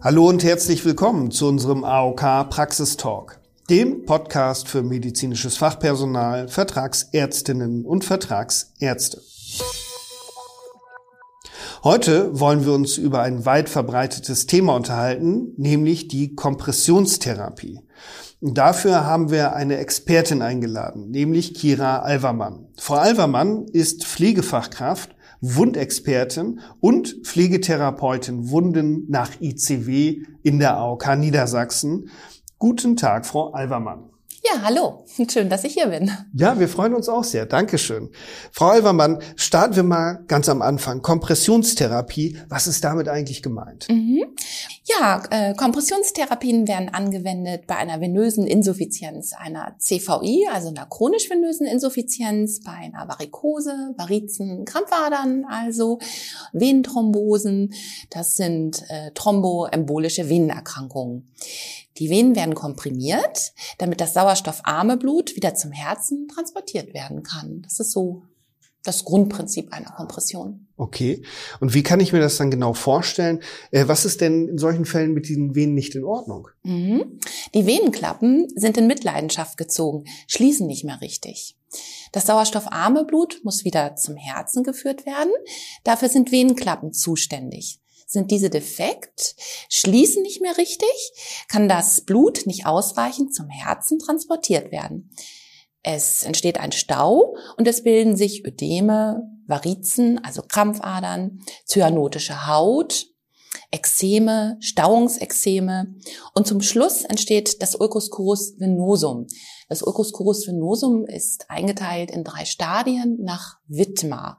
Hallo und herzlich willkommen zu unserem AOK Praxistalk, dem Podcast für medizinisches Fachpersonal, Vertragsärztinnen und Vertragsärzte. Heute wollen wir uns über ein weit verbreitetes Thema unterhalten, nämlich die Kompressionstherapie. Dafür haben wir eine Expertin eingeladen, nämlich Kira Alvermann. Frau Alvermann ist Pflegefachkraft, Wundexpertin und Pflegetherapeutin Wunden nach ICW in der AOK Niedersachsen. Guten Tag, Frau Alvermann. Ja, hallo. Schön, dass ich hier bin. Ja, wir freuen uns auch sehr. Dankeschön. Frau Alvermann, starten wir mal ganz am Anfang. Kompressionstherapie, was ist damit eigentlich gemeint? Mhm. Ja, äh, Kompressionstherapien werden angewendet bei einer venösen Insuffizienz, einer CVI, also einer chronisch venösen Insuffizienz, bei einer Varikose, Varizen, Krampfadern, also Venenthrombosen. Das sind äh, thromboembolische Venenerkrankungen. Die Venen werden komprimiert, damit das sauerstoffarme Blut wieder zum Herzen transportiert werden kann. Das ist so das Grundprinzip einer Kompression. Okay. Und wie kann ich mir das dann genau vorstellen? Äh, was ist denn in solchen Fällen mit diesen Venen nicht in Ordnung? Mhm. Die Venenklappen sind in Mitleidenschaft gezogen, schließen nicht mehr richtig. Das sauerstoffarme Blut muss wieder zum Herzen geführt werden. Dafür sind Venenklappen zuständig. Sind diese defekt, schließen nicht mehr richtig, kann das Blut nicht ausreichend zum Herzen transportiert werden. Es entsteht ein Stau und es bilden sich Ödeme, Varizen, also Krampfadern, cyanotische Haut, Ekzeme, Stauungsexeme und zum Schluss entsteht das Ulcus venosum. Das Ulcus venosum ist eingeteilt in drei Stadien nach Wittmar.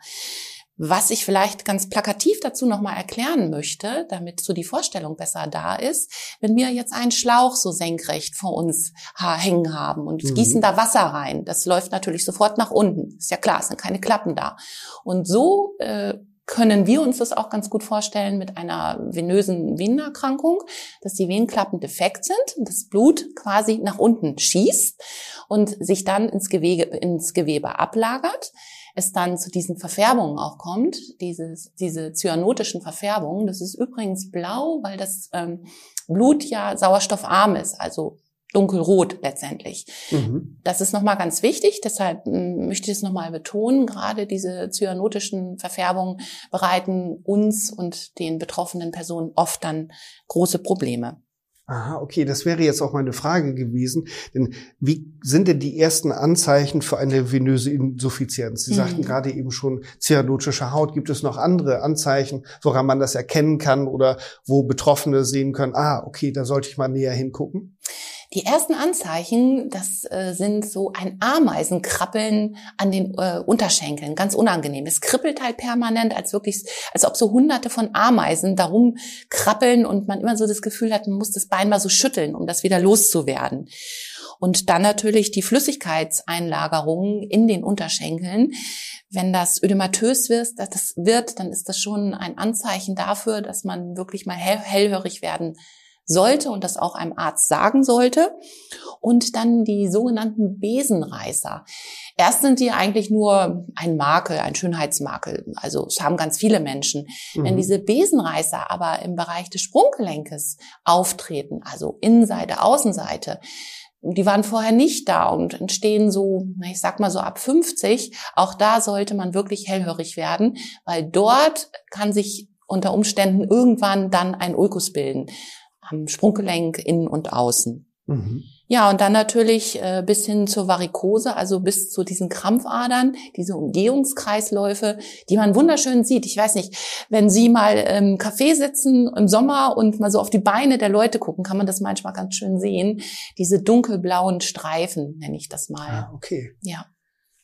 Was ich vielleicht ganz plakativ dazu nochmal erklären möchte, damit so die Vorstellung besser da ist, wenn wir jetzt einen Schlauch so senkrecht vor uns hängen haben und mhm. gießen da Wasser rein, das läuft natürlich sofort nach unten. Ist ja klar, es sind keine Klappen da. Und so äh, können wir uns das auch ganz gut vorstellen mit einer venösen Venenerkrankung, dass die Venenklappen defekt sind das Blut quasi nach unten schießt und sich dann ins Gewebe, ins Gewebe ablagert es dann zu diesen Verfärbungen auch kommt, dieses, diese zyanotischen Verfärbungen. Das ist übrigens blau, weil das ähm, Blut ja sauerstoffarm ist, also dunkelrot letztendlich. Mhm. Das ist nochmal ganz wichtig, deshalb hm, möchte ich es nochmal betonen. Gerade diese zyanotischen Verfärbungen bereiten uns und den betroffenen Personen oft dann große Probleme. Aha, okay, das wäre jetzt auch meine Frage gewesen. Denn wie sind denn die ersten Anzeichen für eine venöse Insuffizienz? Sie mhm. sagten gerade eben schon cyanotische Haut. Gibt es noch andere Anzeichen, woran man das erkennen kann oder wo Betroffene sehen können, ah, okay, da sollte ich mal näher hingucken? Die ersten Anzeichen, das äh, sind so ein Ameisenkrabbeln an den äh, Unterschenkeln, ganz unangenehm. Es kribbelt halt permanent, als wirklich, als ob so hunderte von Ameisen darum krabbeln und man immer so das Gefühl hat, man muss das Bein mal so schütteln, um das wieder loszuwerden. Und dann natürlich die Flüssigkeitseinlagerung in den Unterschenkeln. Wenn das ödematös wird, das wird, dann ist das schon ein Anzeichen dafür, dass man wirklich mal hellhörig werden sollte und das auch einem Arzt sagen sollte. Und dann die sogenannten Besenreißer. Erst sind die eigentlich nur ein Makel, ein Schönheitsmakel. Also es haben ganz viele Menschen. Mhm. Wenn diese Besenreißer aber im Bereich des Sprunggelenkes auftreten, also Innenseite, Außenseite, die waren vorher nicht da und entstehen so, ich sag mal so ab 50. Auch da sollte man wirklich hellhörig werden, weil dort kann sich unter Umständen irgendwann dann ein Ulkus bilden am Sprunggelenk innen und außen. Mhm. Ja, und dann natürlich äh, bis hin zur Varikose, also bis zu diesen Krampfadern, diese Umgehungskreisläufe, die man wunderschön sieht. Ich weiß nicht, wenn Sie mal im Café sitzen im Sommer und mal so auf die Beine der Leute gucken, kann man das manchmal ganz schön sehen. Diese dunkelblauen Streifen, nenne ich das mal. Ah, okay. Ja.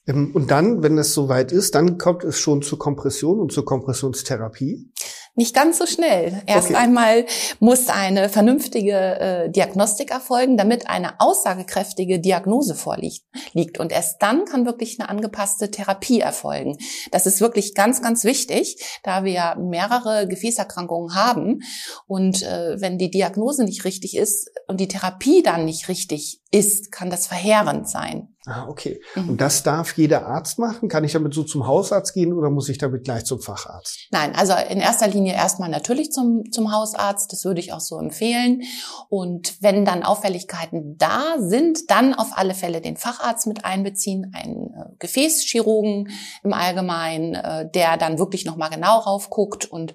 Ähm, und dann, wenn es soweit ist, dann kommt es schon zur Kompression und zur Kompressionstherapie. Nicht ganz so schnell. Erst okay. einmal muss eine vernünftige äh, Diagnostik erfolgen, damit eine aussagekräftige Diagnose vorliegt. Liegt. Und erst dann kann wirklich eine angepasste Therapie erfolgen. Das ist wirklich ganz, ganz wichtig, da wir mehrere Gefäßerkrankungen haben. Und äh, wenn die Diagnose nicht richtig ist und die Therapie dann nicht richtig ist, kann das verheerend sein. Ah, okay. Mhm. Und das darf jeder Arzt machen? Kann ich damit so zum Hausarzt gehen oder muss ich damit gleich zum Facharzt? Nein, also in erster Linie erstmal natürlich zum, zum Hausarzt. Das würde ich auch so empfehlen. Und wenn dann Auffälligkeiten da sind, dann auf alle Fälle den Facharzt mit einbeziehen, einen äh, Gefäßchirurgen im Allgemeinen, äh, der dann wirklich nochmal genau raufguckt und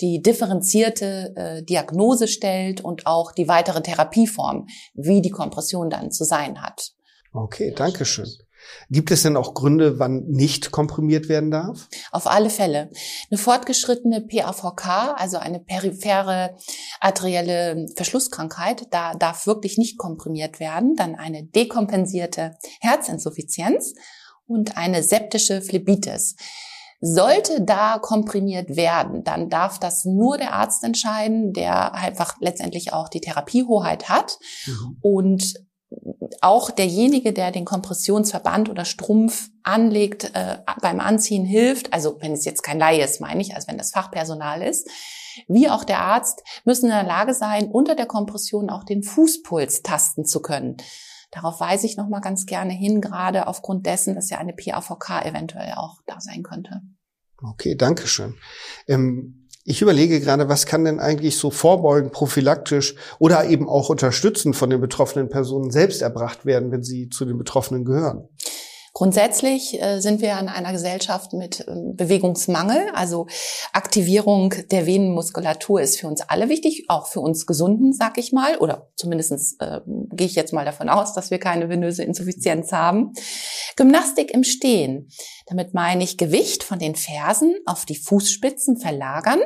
die differenzierte äh, Diagnose stellt und auch die weitere Therapieform, wie die Kompression dann zu sein hat. Okay, danke schön. Gibt es denn auch Gründe, wann nicht komprimiert werden darf? Auf alle Fälle. Eine fortgeschrittene PAVK, also eine periphere arterielle Verschlusskrankheit, da darf wirklich nicht komprimiert werden. Dann eine dekompensierte Herzinsuffizienz und eine septische Phlebitis. Sollte da komprimiert werden, dann darf das nur der Arzt entscheiden, der einfach letztendlich auch die Therapiehoheit hat. Mhm. Und auch derjenige, der den Kompressionsverband oder Strumpf anlegt, äh, beim Anziehen hilft, also wenn es jetzt kein Laie ist, meine ich, also wenn das Fachpersonal ist, wie auch der Arzt, müssen in der Lage sein, unter der Kompression auch den Fußpuls tasten zu können. Darauf weise ich nochmal ganz gerne hin, gerade aufgrund dessen, dass ja eine PAVK eventuell auch da sein könnte. Okay, danke schön. Ähm ich überlege gerade, was kann denn eigentlich so vorbeugen, prophylaktisch oder eben auch unterstützend von den betroffenen Personen selbst erbracht werden, wenn sie zu den Betroffenen gehören? Grundsätzlich äh, sind wir in einer Gesellschaft mit ähm, Bewegungsmangel. Also Aktivierung der Venenmuskulatur ist für uns alle wichtig, auch für uns Gesunden, sag ich mal. Oder zumindest äh, gehe ich jetzt mal davon aus, dass wir keine venöse Insuffizienz haben. Gymnastik im Stehen. Damit meine ich Gewicht von den Fersen auf die Fußspitzen verlagern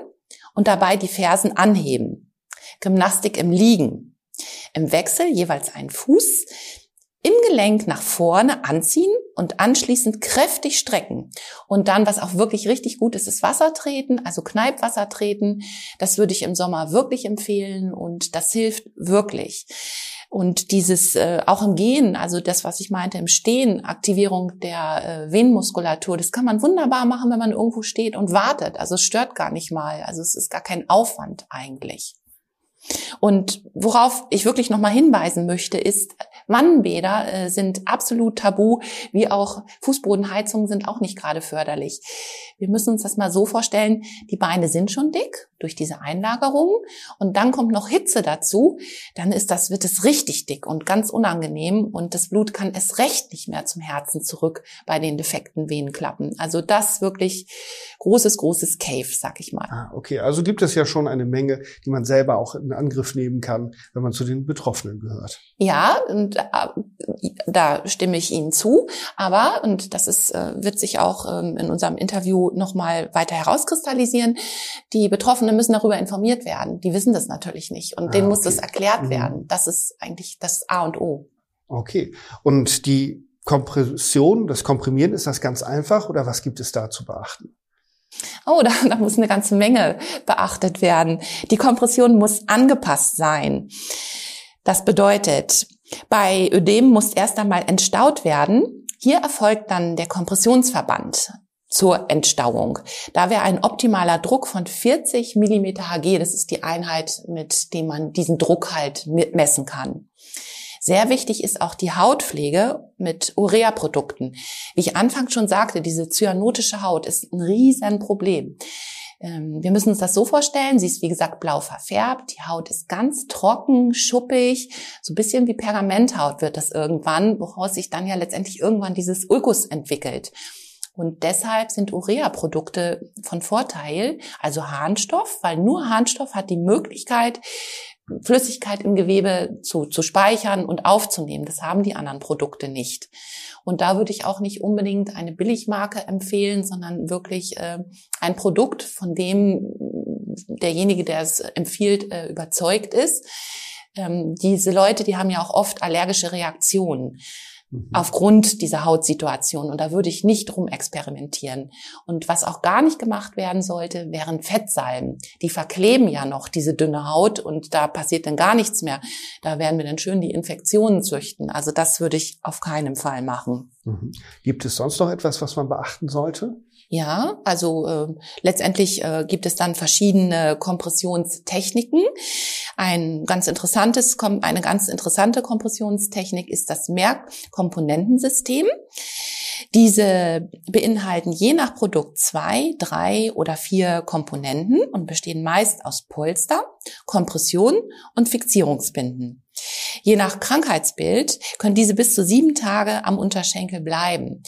und dabei die Fersen anheben. Gymnastik im Liegen. Im Wechsel jeweils ein Fuß im Gelenk nach vorne anziehen und anschließend kräftig strecken. Und dann, was auch wirklich richtig gut ist, ist Wasser treten, also Kneipwasser treten. Das würde ich im Sommer wirklich empfehlen und das hilft wirklich. Und dieses äh, auch im Gehen, also das, was ich meinte, im Stehen, Aktivierung der äh, Venenmuskulatur, das kann man wunderbar machen, wenn man irgendwo steht und wartet. Also es stört gar nicht mal. Also es ist gar kein Aufwand eigentlich. Und worauf ich wirklich nochmal hinweisen möchte, ist, Wannenbäder äh, sind absolut tabu, wie auch Fußbodenheizungen sind auch nicht gerade förderlich. Wir müssen uns das mal so vorstellen, die Beine sind schon dick durch diese Einlagerung und dann kommt noch Hitze dazu, dann ist das, wird es richtig dick und ganz unangenehm und das Blut kann es recht nicht mehr zum Herzen zurück bei den defekten Venenklappen. Also das wirklich großes, großes Cave, sag ich mal. Ah, okay, also gibt es ja schon eine Menge, die man selber auch in Angriff nehmen kann, wenn man zu den Betroffenen gehört. Ja, und äh, da stimme ich Ihnen zu. Aber, und das ist, äh, wird sich auch ähm, in unserem Interview nochmal weiter herauskristallisieren, die Betroffenen müssen darüber informiert werden. Die wissen das natürlich nicht. Und ah, denen muss das erklärt mhm. werden. Das ist eigentlich das A und O. Okay. Und die Kompression, das Komprimieren, ist das ganz einfach oder was gibt es da zu beachten? Oh, da, da muss eine ganze Menge beachtet werden. Die Kompression muss angepasst sein. Das bedeutet, bei Ödem muss erst einmal entstaut werden. Hier erfolgt dann der Kompressionsverband zur Entstauung. Da wäre ein optimaler Druck von 40 Millimeter Hg, das ist die Einheit, mit dem man diesen Druck halt messen kann. Sehr wichtig ist auch die Hautpflege mit Urea-Produkten. Wie ich anfangs schon sagte, diese cyanotische Haut ist ein Riesenproblem. Ähm, wir müssen uns das so vorstellen, sie ist wie gesagt blau verfärbt, die Haut ist ganz trocken, schuppig, so ein bisschen wie Pergamenthaut wird das irgendwann, woraus sich dann ja letztendlich irgendwann dieses Ulkus entwickelt. Und deshalb sind Urea-Produkte von Vorteil, also Harnstoff, weil nur Harnstoff hat die Möglichkeit, Flüssigkeit im Gewebe zu, zu speichern und aufzunehmen. Das haben die anderen Produkte nicht. Und da würde ich auch nicht unbedingt eine Billigmarke empfehlen, sondern wirklich äh, ein Produkt, von dem derjenige, der es empfiehlt, äh, überzeugt ist. Ähm, diese Leute, die haben ja auch oft allergische Reaktionen. Mhm. aufgrund dieser Hautsituation. Und da würde ich nicht drum experimentieren. Und was auch gar nicht gemacht werden sollte, wären Fettsalben. Die verkleben ja noch diese dünne Haut und da passiert dann gar nichts mehr. Da werden wir dann schön die Infektionen züchten. Also das würde ich auf keinen Fall machen. Mhm. Gibt es sonst noch etwas, was man beachten sollte? Ja, also äh, letztendlich äh, gibt es dann verschiedene Kompressionstechniken. Ein ganz interessantes, eine ganz interessante Kompressionstechnik ist das Mehrkomponentensystem. Diese beinhalten je nach Produkt zwei, drei oder vier Komponenten und bestehen meist aus Polster, Kompression und Fixierungsbinden. Je nach Krankheitsbild können diese bis zu sieben Tage am Unterschenkel bleiben.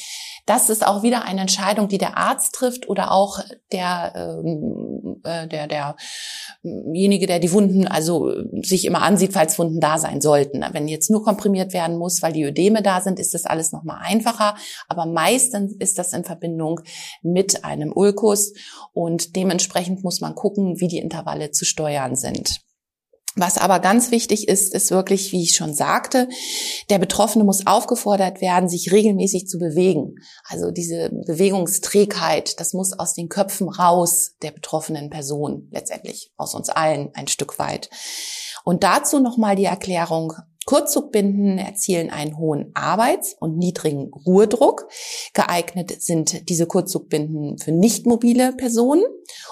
Das ist auch wieder eine Entscheidung, die der Arzt trifft oder auch der, ähm, äh, der, derjenige, der die Wunden also sich immer ansieht, falls Wunden da sein sollten. Wenn jetzt nur komprimiert werden muss, weil die Ödeme da sind, ist das alles nochmal einfacher. Aber meistens ist das in Verbindung mit einem Ulkus und dementsprechend muss man gucken, wie die Intervalle zu steuern sind. Was aber ganz wichtig ist, ist wirklich, wie ich schon sagte, der Betroffene muss aufgefordert werden, sich regelmäßig zu bewegen. Also diese Bewegungsträgheit, das muss aus den Köpfen raus der betroffenen Person, letztendlich aus uns allen ein Stück weit. Und dazu nochmal die Erklärung, Kurzzugbinden erzielen einen hohen Arbeits- und niedrigen Ruhedruck. Geeignet sind diese Kurzzugbinden für nicht mobile Personen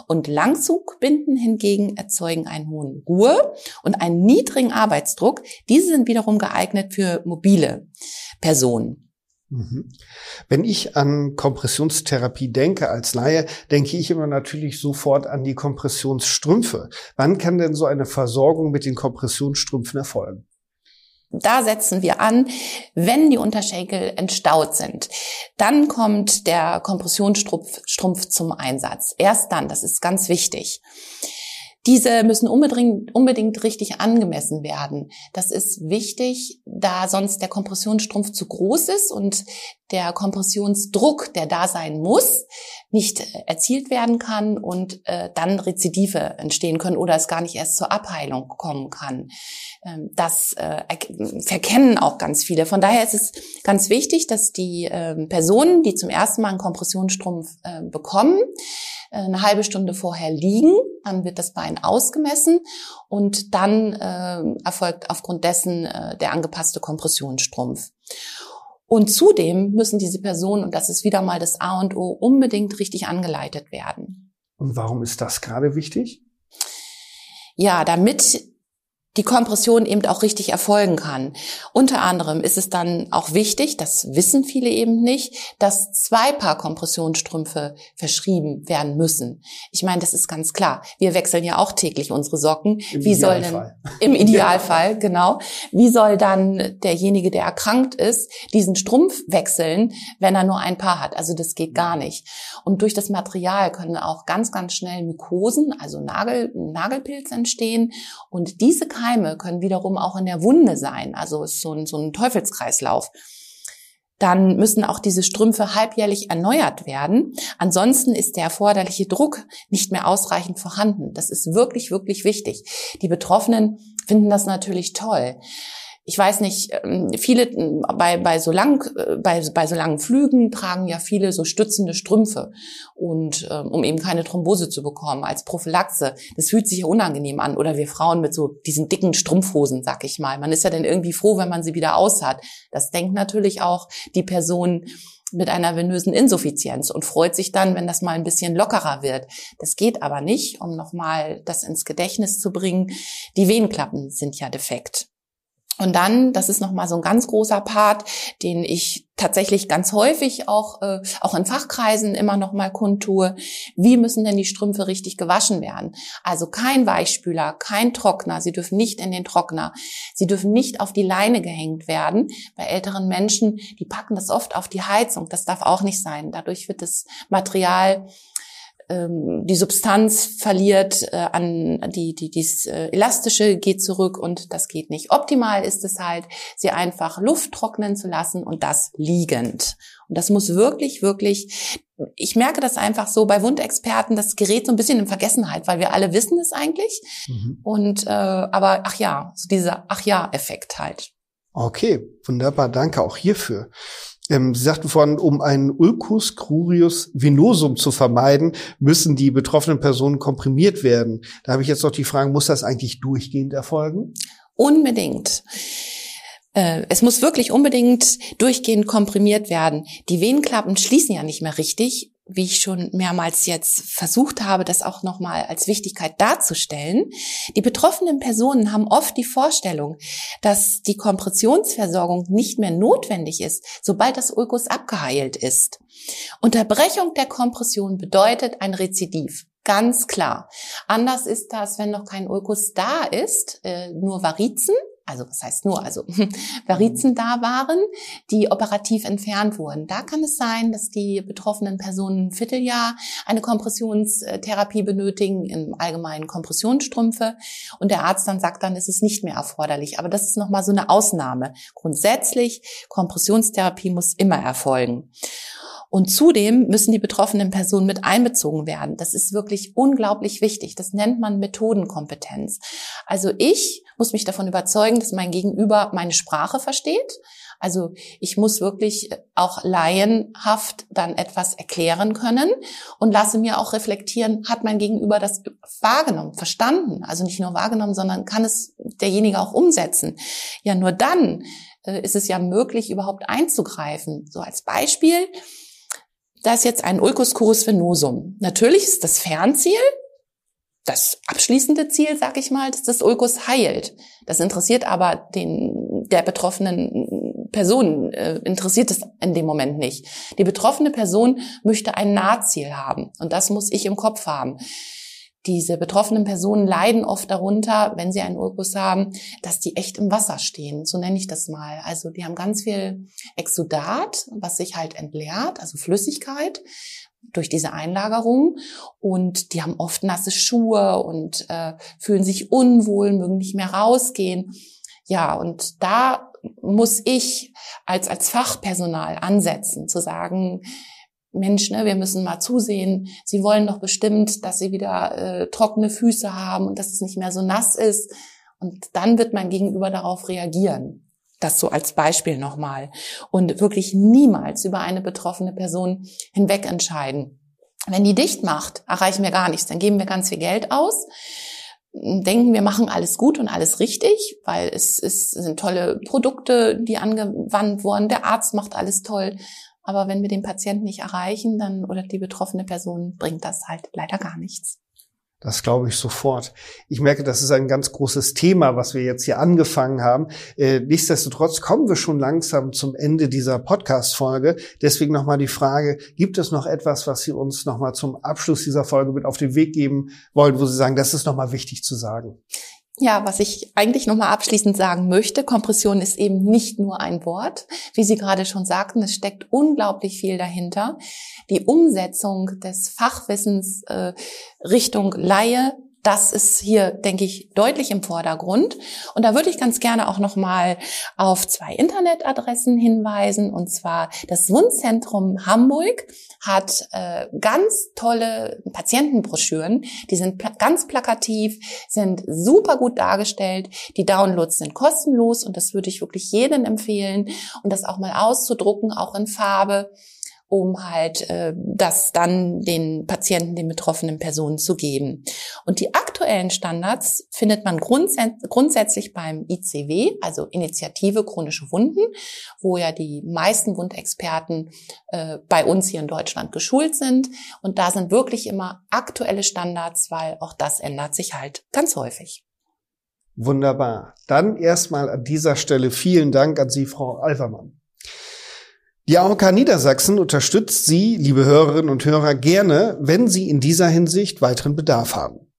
und Langzugbinden hingegen erzeugen einen hohen Ruhe- und einen niedrigen Arbeitsdruck. Diese sind wiederum geeignet für mobile Personen. Mhm. Wenn ich an Kompressionstherapie denke als Laie, denke ich immer natürlich sofort an die Kompressionsstrümpfe. Wann kann denn so eine Versorgung mit den Kompressionsstrümpfen erfolgen? Da setzen wir an, wenn die Unterschenkel entstaut sind. Dann kommt der Kompressionsstrumpf Strumpf zum Einsatz. Erst dann, das ist ganz wichtig. Diese müssen unbedingt, unbedingt richtig angemessen werden. Das ist wichtig, da sonst der Kompressionsstrumpf zu groß ist und der Kompressionsdruck, der da sein muss, nicht erzielt werden kann und äh, dann Rezidive entstehen können oder es gar nicht erst zur Abheilung kommen kann. Ähm, das äh, verkennen auch ganz viele. Von daher ist es ganz wichtig, dass die äh, Personen, die zum ersten Mal einen Kompressionsstrumpf äh, bekommen, äh, eine halbe Stunde vorher liegen, dann wird das Bein ausgemessen und dann äh, erfolgt aufgrund dessen äh, der angepasste Kompressionsstrumpf. Und zudem müssen diese Personen, und das ist wieder mal das A und O, unbedingt richtig angeleitet werden. Und warum ist das gerade wichtig? Ja, damit die Kompression eben auch richtig erfolgen kann. Unter anderem ist es dann auch wichtig, das wissen viele eben nicht, dass zwei Paar Kompressionsstrümpfe verschrieben werden müssen. Ich meine, das ist ganz klar. Wir wechseln ja auch täglich unsere Socken. Im Wie soll denn im Idealfall, genau, wie soll dann derjenige, der erkrankt ist, diesen Strumpf wechseln, wenn er nur ein Paar hat? Also das geht gar nicht. Und durch das Material können auch ganz ganz schnell Mykosen, also Nagel, Nagelpilz entstehen und diese Keime können wiederum auch in der Wunde sein. Also ist so ein, so ein Teufelskreislauf. Dann müssen auch diese Strümpfe halbjährlich erneuert werden. Ansonsten ist der erforderliche Druck nicht mehr ausreichend vorhanden. Das ist wirklich, wirklich wichtig. Die Betroffenen finden das natürlich toll ich weiß nicht, ähm, viele bei, bei so lang, äh, bei, bei so langen Flügen tragen ja viele so stützende Strümpfe und ähm, um eben keine Thrombose zu bekommen als Prophylaxe. Das fühlt sich ja unangenehm an oder wir Frauen mit so diesen dicken Strumpfhosen, sag ich mal. Man ist ja dann irgendwie froh, wenn man sie wieder aus hat. Das denkt natürlich auch die Person mit einer venösen Insuffizienz und freut sich dann, wenn das mal ein bisschen lockerer wird. Das geht aber nicht, um nochmal das ins Gedächtnis zu bringen. Die Venenklappen sind ja defekt. Und dann, das ist nochmal so ein ganz großer Part, den ich tatsächlich ganz häufig auch, äh, auch in Fachkreisen immer nochmal kundtue. Wie müssen denn die Strümpfe richtig gewaschen werden? Also kein Weichspüler, kein Trockner. Sie dürfen nicht in den Trockner. Sie dürfen nicht auf die Leine gehängt werden. Bei älteren Menschen, die packen das oft auf die Heizung. Das darf auch nicht sein. Dadurch wird das Material ähm, die Substanz verliert äh, an die, die, dies äh, Elastische geht zurück und das geht nicht. Optimal ist es halt, sie einfach Luft trocknen zu lassen und das liegend. Und das muss wirklich, wirklich, ich merke das einfach so bei Wundexperten, das gerät so ein bisschen in Vergessenheit, weil wir alle wissen es eigentlich. Mhm. Und äh, aber ach ja, so dieser ach ja Effekt halt. Okay, wunderbar, danke auch hierfür. Ähm, Sie sagten vorhin, um einen Ulcus crurius venosum zu vermeiden, müssen die betroffenen Personen komprimiert werden. Da habe ich jetzt noch die Frage, muss das eigentlich durchgehend erfolgen? Unbedingt. Äh, es muss wirklich unbedingt durchgehend komprimiert werden. Die Venenklappen schließen ja nicht mehr richtig wie ich schon mehrmals jetzt versucht habe, das auch nochmal als Wichtigkeit darzustellen. Die betroffenen Personen haben oft die Vorstellung, dass die Kompressionsversorgung nicht mehr notwendig ist, sobald das Ulkus abgeheilt ist. Unterbrechung der Kompression bedeutet ein Rezidiv. Ganz klar. Anders ist das, wenn noch kein Ulkus da ist, äh, nur Varizen also was heißt nur, also Varizen da waren, die operativ entfernt wurden. Da kann es sein, dass die betroffenen Personen ein Vierteljahr eine Kompressionstherapie benötigen, im Allgemeinen Kompressionsstrümpfe. Und der Arzt dann sagt, dann ist es nicht mehr erforderlich. Aber das ist nochmal so eine Ausnahme. Grundsätzlich, Kompressionstherapie muss immer erfolgen. Und zudem müssen die betroffenen Personen mit einbezogen werden. Das ist wirklich unglaublich wichtig. Das nennt man Methodenkompetenz. Also ich muss mich davon überzeugen, dass mein Gegenüber meine Sprache versteht. Also ich muss wirklich auch laienhaft dann etwas erklären können und lasse mir auch reflektieren, hat mein Gegenüber das wahrgenommen, verstanden? Also nicht nur wahrgenommen, sondern kann es derjenige auch umsetzen? Ja, nur dann äh, ist es ja möglich, überhaupt einzugreifen. So als Beispiel, da ist jetzt ein Ulcus curus venosum. Natürlich ist das Fernziel, das abschließende Ziel, sag ich mal, dass das Ulcus heilt. Das interessiert aber den der betroffenen Person äh, interessiert es in dem Moment nicht. Die betroffene Person möchte ein Nahziel haben und das muss ich im Kopf haben diese betroffenen Personen leiden oft darunter, wenn sie einen Ulkus haben, dass die echt im Wasser stehen. So nenne ich das mal. Also die haben ganz viel Exudat, was sich halt entleert, also Flüssigkeit durch diese Einlagerung und die haben oft nasse Schuhe und äh, fühlen sich unwohl, mögen nicht mehr rausgehen. Ja, und da muss ich als, als Fachpersonal ansetzen, zu sagen, Mensch, ne, wir müssen mal zusehen. Sie wollen doch bestimmt, dass sie wieder äh, trockene Füße haben und dass es nicht mehr so nass ist. Und dann wird mein Gegenüber darauf reagieren. Das so als Beispiel nochmal. Und wirklich niemals über eine betroffene Person hinweg entscheiden. Wenn die dicht macht, erreichen wir gar nichts. Dann geben wir ganz viel Geld aus denken, wir machen alles gut und alles richtig, weil es, es sind tolle Produkte, die angewandt wurden. Der Arzt macht alles toll. Aber wenn wir den Patienten nicht erreichen, dann oder die betroffene Person bringt das halt leider gar nichts. Das glaube ich sofort. Ich merke, das ist ein ganz großes Thema, was wir jetzt hier angefangen haben. Äh, nichtsdestotrotz kommen wir schon langsam zum Ende dieser Podcast-Folge. Deswegen nochmal die Frage, gibt es noch etwas, was Sie uns nochmal zum Abschluss dieser Folge mit auf den Weg geben wollen, wo Sie sagen, das ist nochmal wichtig zu sagen? Ja, was ich eigentlich nochmal abschließend sagen möchte, Kompression ist eben nicht nur ein Wort. Wie Sie gerade schon sagten, es steckt unglaublich viel dahinter. Die Umsetzung des Fachwissens äh, Richtung Laie das ist hier, denke ich, deutlich im Vordergrund. Und da würde ich ganz gerne auch nochmal auf zwei Internetadressen hinweisen. Und zwar das Wundzentrum Hamburg hat äh, ganz tolle Patientenbroschüren. Die sind pla ganz plakativ, sind super gut dargestellt. Die Downloads sind kostenlos und das würde ich wirklich jedem empfehlen. Und das auch mal auszudrucken, auch in Farbe um halt äh, das dann den Patienten, den betroffenen Personen zu geben. Und die aktuellen Standards findet man grundsätzlich beim ICW, also Initiative chronische Wunden, wo ja die meisten Wundexperten äh, bei uns hier in Deutschland geschult sind. Und da sind wirklich immer aktuelle Standards, weil auch das ändert sich halt ganz häufig. Wunderbar. Dann erstmal an dieser Stelle vielen Dank an Sie, Frau Alvermann. Die AOK Niedersachsen unterstützt Sie, liebe Hörerinnen und Hörer, gerne, wenn Sie in dieser Hinsicht weiteren Bedarf haben.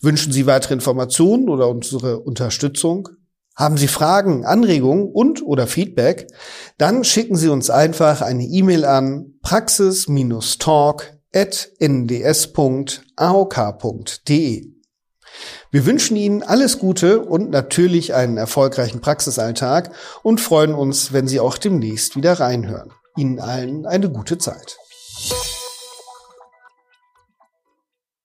Wünschen Sie weitere Informationen oder unsere Unterstützung? Haben Sie Fragen, Anregungen und oder Feedback? Dann schicken Sie uns einfach eine E-Mail an praxis-talk.nds.aok.de. Wir wünschen Ihnen alles Gute und natürlich einen erfolgreichen Praxisalltag und freuen uns, wenn Sie auch demnächst wieder reinhören. Ihnen allen eine gute Zeit.